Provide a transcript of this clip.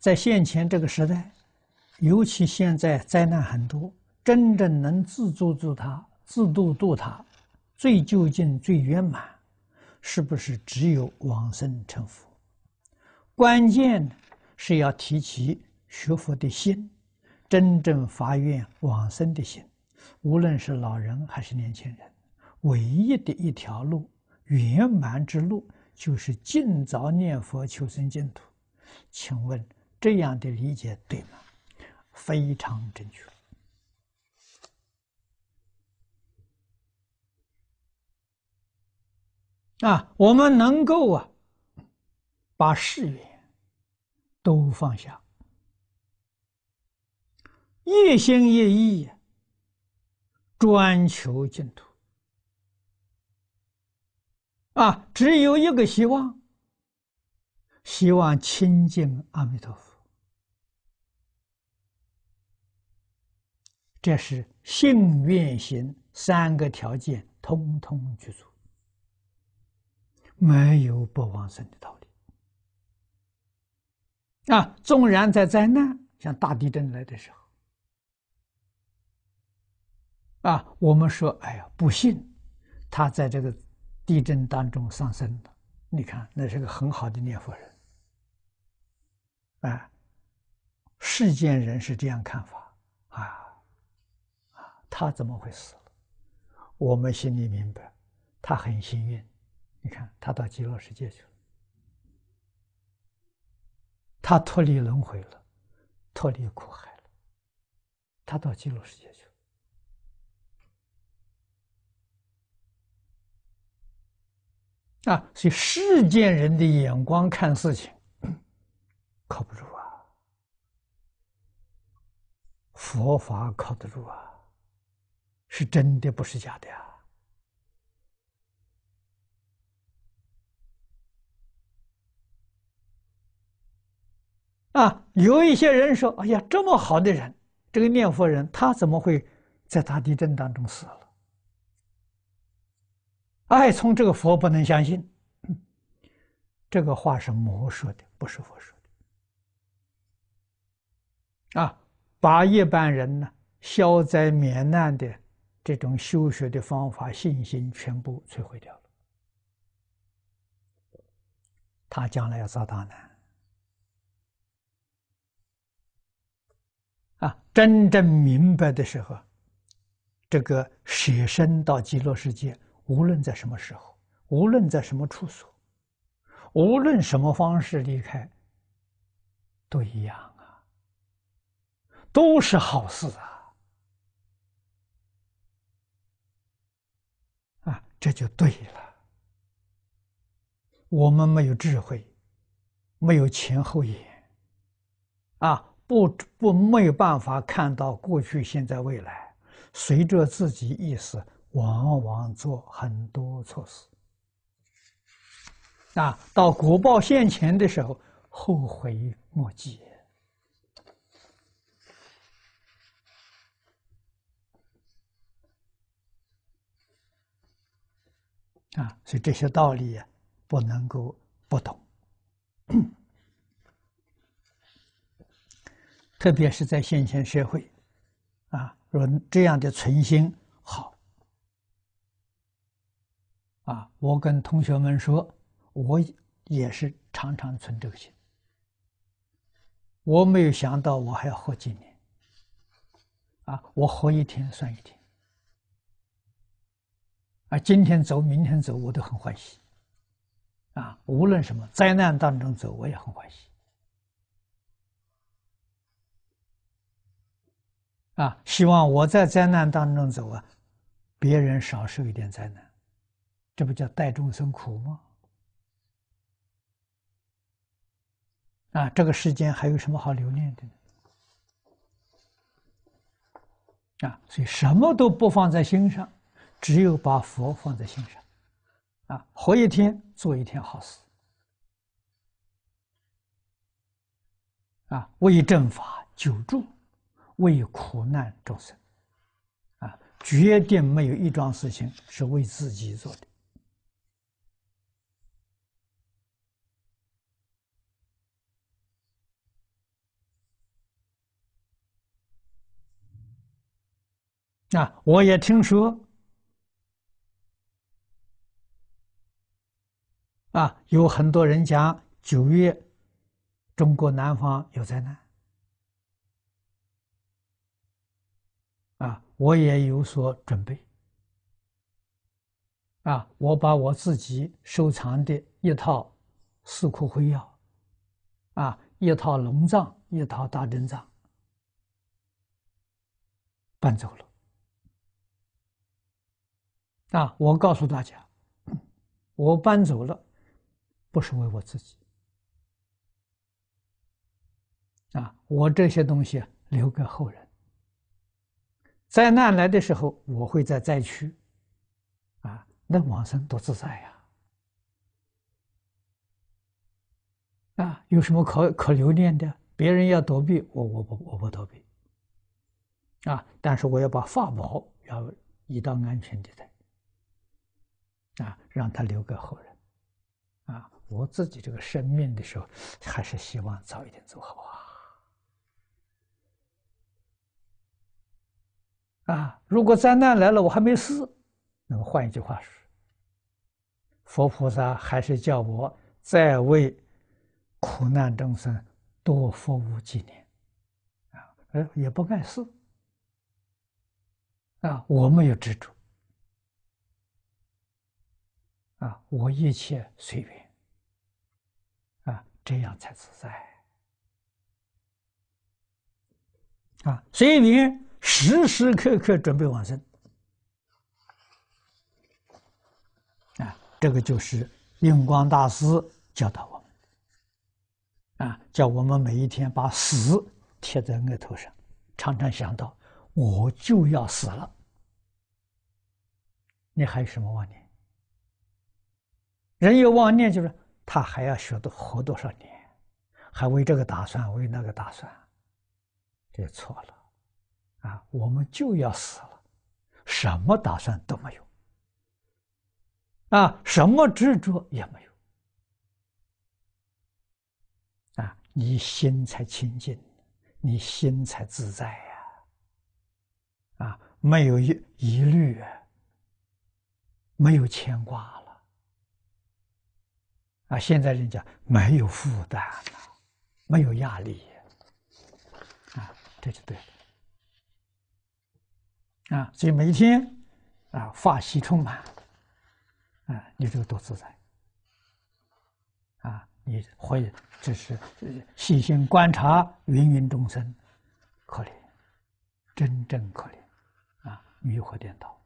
在现前这个时代，尤其现在灾难很多，真正能自助助他、自度度他，最究竟、最圆满，是不是只有往生成佛？关键是要提起学佛的心，真正发愿往生的心。无论是老人还是年轻人，唯一的一条路，圆满之路，就是尽早念佛求生净土。请问这样的理解对吗？非常正确。啊，我们能够啊，把事业都放下，一心一意专求净土。啊，只有一个希望。希望亲近阿弥陀佛，这是信愿行三个条件通通具足，没有不往生的道理。啊，纵然在灾难，像大地震来的时候，啊，我们说，哎呀，不幸他在这个地震当中丧生了。你看，那是个很好的念佛人。啊，世间人是这样看法，他怎么会死了？我们心里明白，他很幸运。你看，他到极乐世界去了，他脱离轮回了，脱离苦海了，他到极乐世界去了。啊，所以世间人的眼光看事情。靠不住啊！佛法靠得住啊，是真的，不是假的呀！啊，有一些人说：“哎呀，这么好的人，这个念佛人，他怎么会在大地震当中死了？”爱，从这个佛不能相信，这个话是魔说的，不是佛说的。啊，把一般人呢消灾免难的这种修学的方法、信心全部摧毁掉了，他将来要遭大难。啊，真正明白的时候，这个舍身到极乐世界，无论在什么时候，无论在什么处所，无论什么方式离开，都一样啊。都是好事啊！啊，这就对了。我们没有智慧，没有前后眼，啊，不不没有办法看到过去、现在、未来，随着自己意识，往往做很多错事。啊，到果报现前的时候，后悔莫及。啊，所以这些道理啊，不能够不懂。特别是在现前社会，啊，若这样的存心好，啊，我跟同学们说，我也是常常存这个心。我没有想到我还要活几年，啊，我活一天算一天。啊，今天走，明天走，我都很欢喜。啊，无论什么灾难当中走，我也很欢喜。啊，希望我在灾难当中走啊，别人少受一点灾难，这不叫代众生苦吗？啊，这个世间还有什么好留恋的呢？啊，所以什么都不放在心上。只有把佛放在心上，啊，活一天做一天好事，啊，为正法久住，为苦难众生，啊，绝对没有一桩事情是为自己做的。啊，我也听说啊，有很多人讲九月中国南方有灾难，啊，我也有所准备，啊，我把我自己收藏的一套《四库会要》，啊，一套龙藏，一套大正藏，搬走了。啊！我告诉大家，我搬走了，不是为我自己。啊，我这些东西留给后人。灾难来的时候，我会在灾区。啊，那往生多自在呀！啊，有什么可可留恋的？别人要躲避，我我不我不躲避。啊，但是我要把法宝要移到安全地带。啊，让他留给后人。我自己这个生命的时候，还是希望早一点走好啊。啊，如果灾难来了，我还没死，那么换一句话说，佛菩萨还是叫我再为苦难众生多服务几年。啊，呃，也不碍事。啊，我没有执着。啊，我一切随缘，这样才自在。啊，随缘时时刻刻准备往生。啊，这个就是印光大师教导我们。啊，叫我们每一天把死贴在额头上，常常想到我就要死了，你还有什么妄念？人有妄念，就是他还要学多活多少年，还为这个打算，为那个打算，这错了，啊！我们就要死了，什么打算都没有，啊，什么执着也没有，啊，你心才清净，你心才自在呀，啊，没有疑疑虑，没有牵挂。啊，现在人家没有负担了，没有压力，啊，这就对了，啊，所以每一天啊，法喜充满，啊，你这个多自在，啊，你会只是细心观察芸芸众生，可怜，真正可怜，啊，迷惑颠倒。